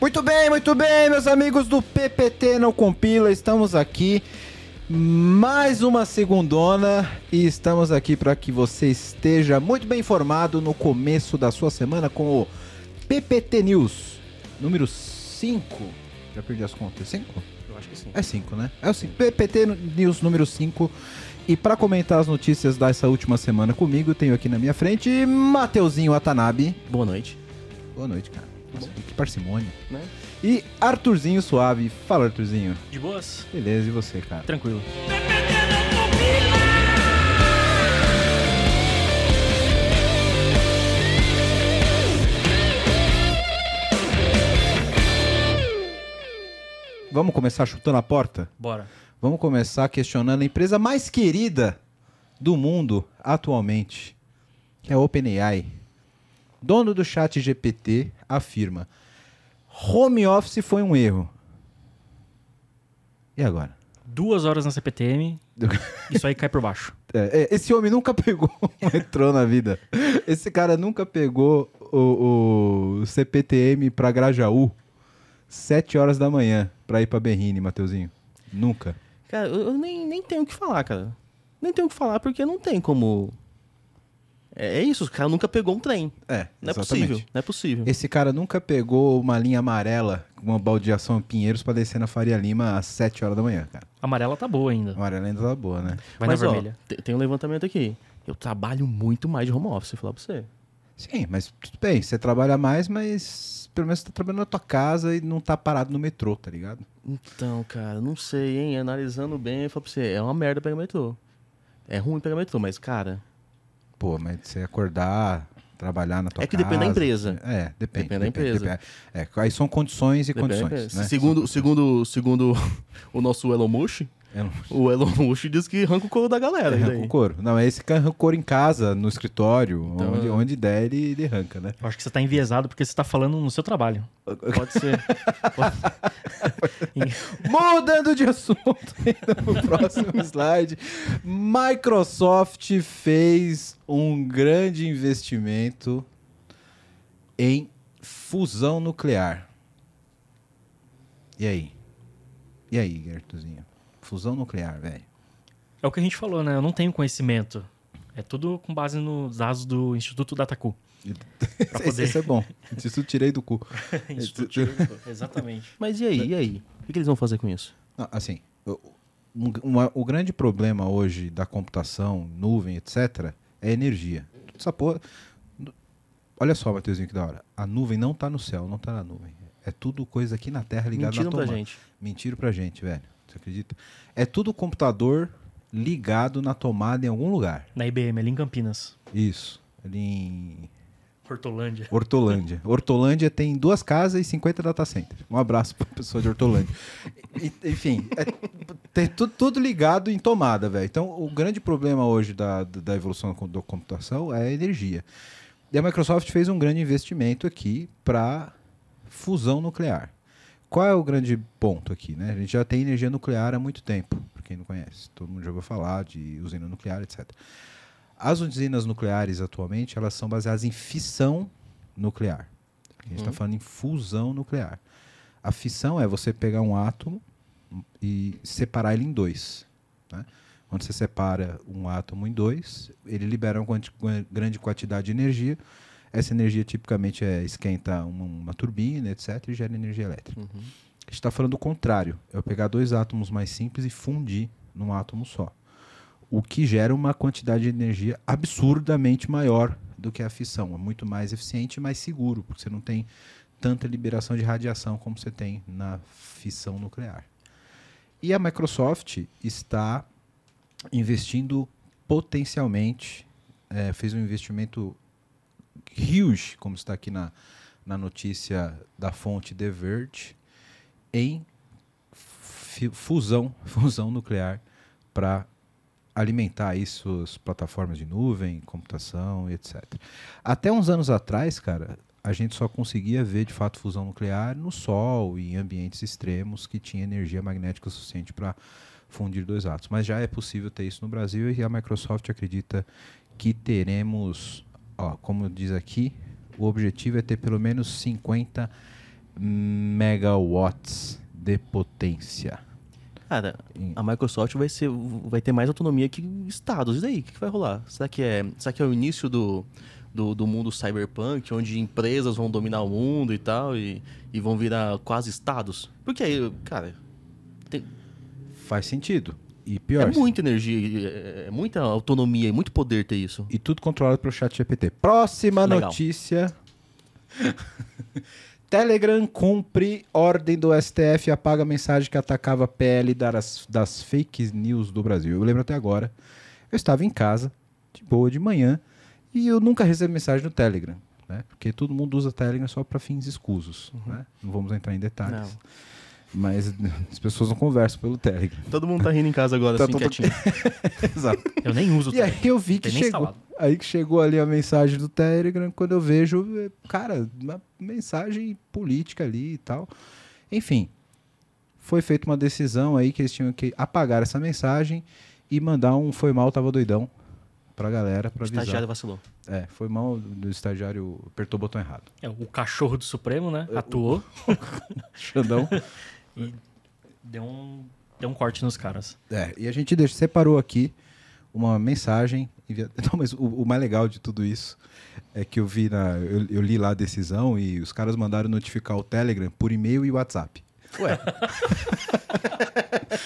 Muito bem, muito bem, meus amigos do PPT Não Compila, estamos aqui mais uma segundona e estamos aqui para que você esteja muito bem informado no começo da sua semana com o PPT News número 5. Já perdi as contas, 5? Eu acho que sim. É 5, né? É o 5. PPT News número 5. E para comentar as notícias dessa última semana comigo, tenho aqui na minha frente Mateuzinho Atanabe. Boa noite. Boa noite, cara. Nossa, que parcimônia. Né? E Arthurzinho Suave. Fala, Arthurzinho. De boas? Beleza, e você, cara? Tranquilo. Vamos começar chutando a porta? Bora. Vamos começar questionando a empresa mais querida do mundo atualmente, que é a OpenAI. Dono do chat GPT afirma: home office foi um erro. E agora? Duas horas na CPTM, isso aí cai por baixo. É, é, esse homem nunca pegou um metrô na vida. Esse cara nunca pegou o, o CPTM pra Grajaú, 7 horas da manhã, pra ir pra Berrine, Mateuzinho. Nunca. Cara, eu, eu nem, nem tenho o que falar, cara. Nem tenho o que falar porque não tem como. É, é isso, o cara nunca pegou um trem. É, Não é possível. Não é possível. Esse cara nunca pegou uma linha amarela, uma baldeação em Pinheiros pra descer na Faria Lima às 7 horas da manhã, cara. A amarela tá boa ainda. A amarela ainda tá boa, né? Vai Mas, na ó, vermelha. te- tem um levantamento aqui. Eu trabalho muito mais de home office, vou falar pra você. Sim, mas tudo bem, você trabalha mais, mas pelo menos você tá trabalhando na tua casa e não tá parado no metrô, tá ligado? Então, cara, não sei, hein? Analisando bem, eu falo pra você, é uma merda pegar metrô. É ruim pegar metrô, mas, cara, Pô, mas você acordar, trabalhar na tua É que casa... depende da empresa. É, depende. Depende da empresa. depende. É, aí são condições e depende condições, né? Segundo, segundo, segundo o nosso Elon Musk, Eu não... o Elon Musk diz que arranca o couro da galera. e Arranca daí? o couro. Não, é esse que arranca o couro em casa, no escritório, Então- onde, onde der, ele, ele arranca, né? Eu acho que você tá enviesado porque você tá falando no seu trabalho. Pode ser. Pode- Mudando de assunto, indo pro próximo slide. Microsoft fez um grande investimento em fusão nuclear. E aí? E aí, Gertuzinho? Fusão nuclear, velho. É o que a gente falou, né? Eu não tenho conhecimento. É tudo com base nos dados do Instituto Dataku. Pra poder- esse é bom. Isso eu tirei do cu. Instituto Exatamente. Mas e aí, e aí? O que, eles vão fazer com isso? Não, assim, o, um- uma- o grande problema hoje da computação, nuvem, etc., é energia. Essa porra. Olha só, Matheusinho, que da hora. A nuvem não tá no céu, não tá na nuvem. É tudo coisa aqui na Terra ligada Mentiram na pra tomada. gente. Mentiram pra gente, velho. Você acredita? É tudo computador ligado na tomada em algum lugar. Na IBM, ali em Campinas. Isso. Ali em Hortolândia. Hortolândia. Hortolândia tem duas casas e 50 data centers. Um abraço pra pessoa de Hortolândia. Enfim, é, tem tudo, tudo ligado em tomada, velho. Então, o grande problema hoje da, da evolução da computação é a energia. E a Microsoft fez um grande investimento aqui para fusão nuclear. Qual é o grande ponto aqui? Né? A gente já tem energia nuclear há muito tempo, para quem não conhece. Todo mundo já ouviu falar de usina nuclear, etc. As usinas nucleares atualmente elas são baseadas em fissão nuclear. A gente está falando em fusão nuclear. A fissão é você pegar um átomo e separar ele em dois. Né? Quando você separa um átomo em dois, ele libera uma grande quantidade de energia. Essa energia tipicamente é, esquenta uma, uma turbina, etc., e gera energia elétrica. A gente está falando do contrário. É eu pegar dois átomos mais simples e fundir num átomo só. O que gera uma quantidade de energia absurdamente maior do que a fissão. É muito mais eficiente e mais seguro, porque você não tem tanta liberação de radiação como você tem na fissão nuclear. E a Microsoft está investindo potencialmente, eh, fez um investimento huge, como está aqui na, na notícia da fonte The Verge, em fusão, fusão nuclear para alimentar aí suas plataformas de nuvem, computação etc. Até uns anos atrás, cara, a gente só conseguia ver de fato fusão nuclear no Sol e em ambientes extremos que tinha energia magnética suficiente para fundir dois átomos. Mas já é possível ter isso no Brasil e a Microsoft acredita que teremos, ó, como diz aqui, o objetivo é ter pelo menos 50 megawatts de potência. Cara, a Microsoft vai, ser, vai ter mais autonomia que estados. E daí? O que, vai rolar? Será que é, será que é o início do, do, do mundo cyberpunk, onde empresas vão dominar o mundo e tal, e, e vão virar quase estados? Porque aí, cara, tem- Faz sentido. E é pior. muita energia, é, é muita autonomia, é muito poder ter isso. E tudo controlado pelo chat GPT. Próxima Legal. notícia. Telegram cumpre ordem do STF e apaga a mensagem que atacava a PL das, das fake news do Brasil. Eu lembro até agora. Eu estava em casa, de boa, de manhã, e eu nunca recebi mensagem no Telegram. Né? Porque todo mundo usa Telegram só para fins escusos. Né? Não vamos entrar em detalhes. Não. Mas as pessoas não conversam pelo Telegram. Todo mundo tá rindo em casa agora, Tá assim, todo- quietinho. Exato. Eu nem uso o E aí Telegram. eu vi que chegou. instalado. Aí que chegou ali a mensagem do Telegram, quando eu vejo, é, cara, uma mensagem política ali e tal. Enfim, foi feita uma decisão aí que eles tinham que apagar essa mensagem e mandar um foi mal, tava doidão pra galera, pra O avisar. estagiário vacilou. É, foi mal do estagiário, apertou o botão errado. É, o cachorro do Supremo, né? Atuou Xandão. e deu um, deu um corte nos caras. É, e a gente deixa, separou aqui uma mensagem. envia- Não, mas o, o mais legal de tudo isso é que eu vi na. Eu, eu li lá a decisão e os caras mandaram notificar o Telegram por e-mail e WhatsApp. Ué,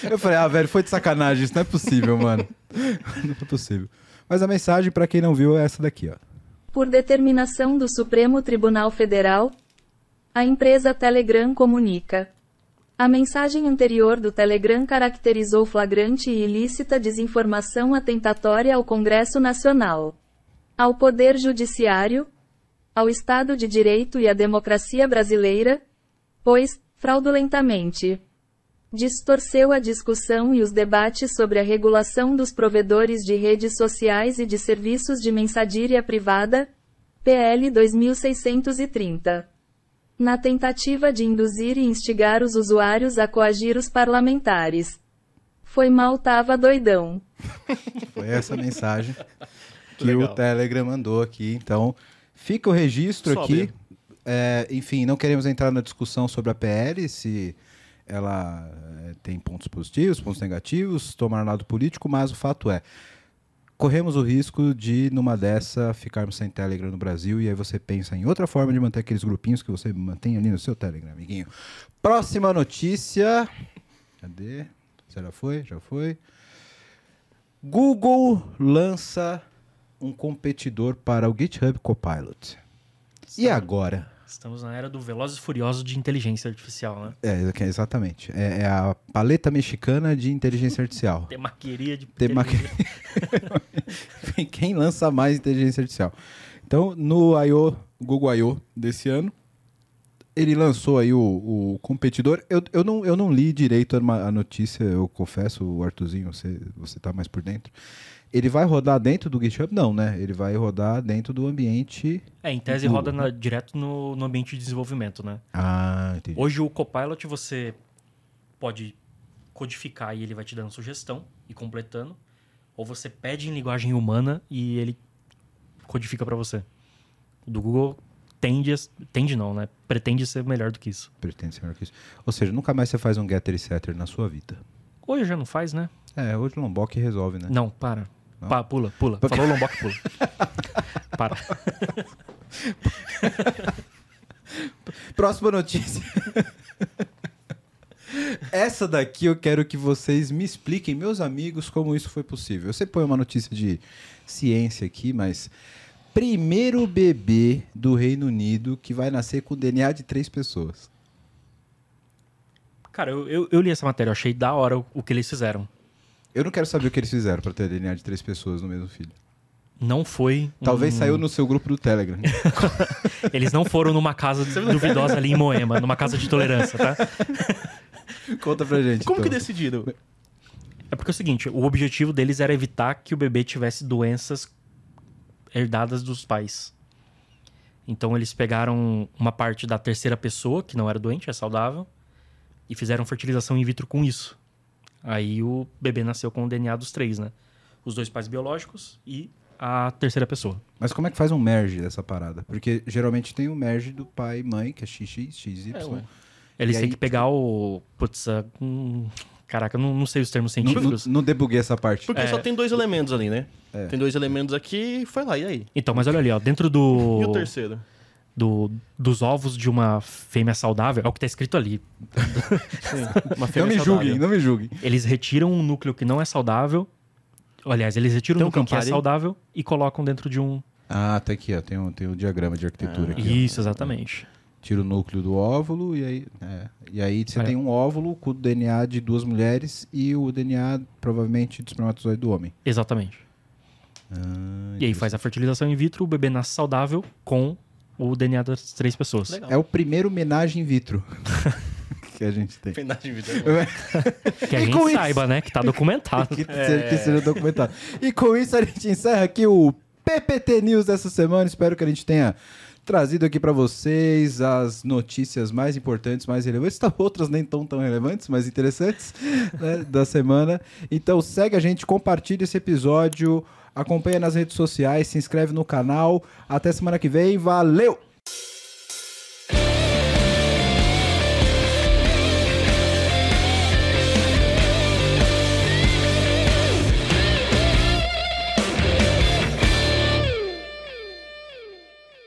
Eu falei, ah, velho, foi de sacanagem, isso não é possível, mano. Não é possível. Mas a mensagem, pra quem não viu, é essa daqui, ó. Por determinação do Supremo Tribunal Federal, a empresa Telegram comunica. A mensagem anterior do Telegram caracterizou flagrante e ilícita desinformação atentatória ao Congresso Nacional, ao Poder Judiciário, ao Estado de Direito e à democracia brasileira, pois, fraudulentamente, distorceu a discussão e os debates sobre a regulação dos provedores de redes sociais e de serviços de mensageria privada, PL 2630. Na tentativa de induzir e instigar os usuários a coagir os parlamentares. Foi mal tava doidão. Foi essa mensagem que Legal. o Telegram mandou aqui. Então, fica o registro Sobe. aqui. É, enfim, não queremos entrar na discussão sobre a PL, se ela é, tem pontos positivos, pontos negativos, tomar lado político, mas o fato é, corremos o risco de, numa dessa, ficarmos sem Telegram no Brasil e aí você pensa em outra forma de manter aqueles grupinhos que você mantém ali no seu Telegram, amiguinho. Próxima notícia. Cadê? Já foi? Já foi. Google lança um competidor para o GitHub Copilot. E agora? Estamos na era do Velozes e Furiosos de inteligência artificial, né? É, exatamente. É, é a paleta mexicana de inteligência artificial. Temaqueria de Tema- inteligência. Quem lança mais inteligência artificial? Então, no I.O., Google I.O. desse ano, ele lançou aí o, o competidor. Eu, eu, não, eu não li direito a, notícia, eu confesso, o Artuzinho, você, você tá mais por dentro. Ele vai rodar dentro do GitHub? Não, né? Ele vai rodar dentro do ambiente... É, em tese Google, roda na- direto no, no ambiente de desenvolvimento, né? Ah, entendi. Hoje o Copilot você pode codificar e ele vai te dando sugestão e completando. Ou você pede em linguagem humana e ele codifica para você. O do Google tende, tende não, né? Pretende ser melhor do que isso. Pretende ser melhor que isso. Ou seja, nunca mais você faz um getter e setter na sua vida. Hoje já não faz, né? É, hoje o Lombok resolve, né? Não, para. Pa- pula, pula. Falou Lombok, pula. para. Próxima notícia. Essa daqui eu quero que vocês me expliquem, meus amigos, como isso foi possível. Você põe uma notícia de ciência aqui, mas primeiro bebê do Reino Unido que vai nascer com DNA de três pessoas. Cara, eu, eu, eu li essa matéria, eu achei da hora o, o que eles fizeram. Eu não quero saber o que eles fizeram para ter DNA de três pessoas no mesmo filho. Não foi. Talvez um- saiu no seu grupo do Telegram. Eles não foram numa casa duvidosa ali em Moema, numa casa de tolerância, tá? Conta pra gente. como que então. decidiram? É porque é o seguinte, o objetivo deles era evitar que o bebê tivesse doenças herdadas dos pais. Então eles pegaram uma parte da terceira pessoa, que não era doente, é saudável, e fizeram fertilização in vitro com isso. Aí o bebê nasceu com o DNA dos três, né? Os dois pais biológicos e a terceira pessoa. Mas como é que faz um merge dessa parada? Porque geralmente tem o merge do pai e mãe, que é XX, XY. É, ué. Eles têm aí, que pegar o. Putz, hum, caraca, eu não, não sei os termos Não, não, científicos. não debuguei essa parte. Porque É. só tem dois elementos ali, né? É. Tem dois elementos aqui e foi lá, e aí? Então, mas olha ali, ó, dentro do. E o terceiro? Do- dos ovos de uma fêmea saudável, é o que tá escrito ali. Sim, Não me julguem, não me julguem. Eles retiram um núcleo que não é saudável. Aliás, eles retiram Tem um núcleo que é Campari? saudável e colocam dentro de um. Ah, tá aqui, ó. Tem um, tem um diagrama de arquitetura Ah. aqui. ó. Isso, exatamente. Tira o núcleo do óvulo e aí, é, e aí você É. tem um óvulo com o DNA de duas mulheres e o DNA provavelmente do espermatozoide do homem. Exatamente. Ah, E aí faz a fertilização in vitro, o bebê nasce saudável com o DNA das três pessoas. Legal. É o primeiro homenagem in vitro que a gente tem. Homenagem de vida. Que a E gente isso- saiba, né? Que tá documentado. que, seja, que seja documentado. E com isso a gente encerra aqui o PPT News dessa semana. Espero que a gente tenha trazido aqui para vocês as notícias mais importantes, mais relevantes, tá, outras nem tão tão relevantes, mas interessantes né, da semana. Então segue a gente, compartilha esse episódio, acompanha nas redes sociais, se inscreve no canal. Até semana que vem, valeu!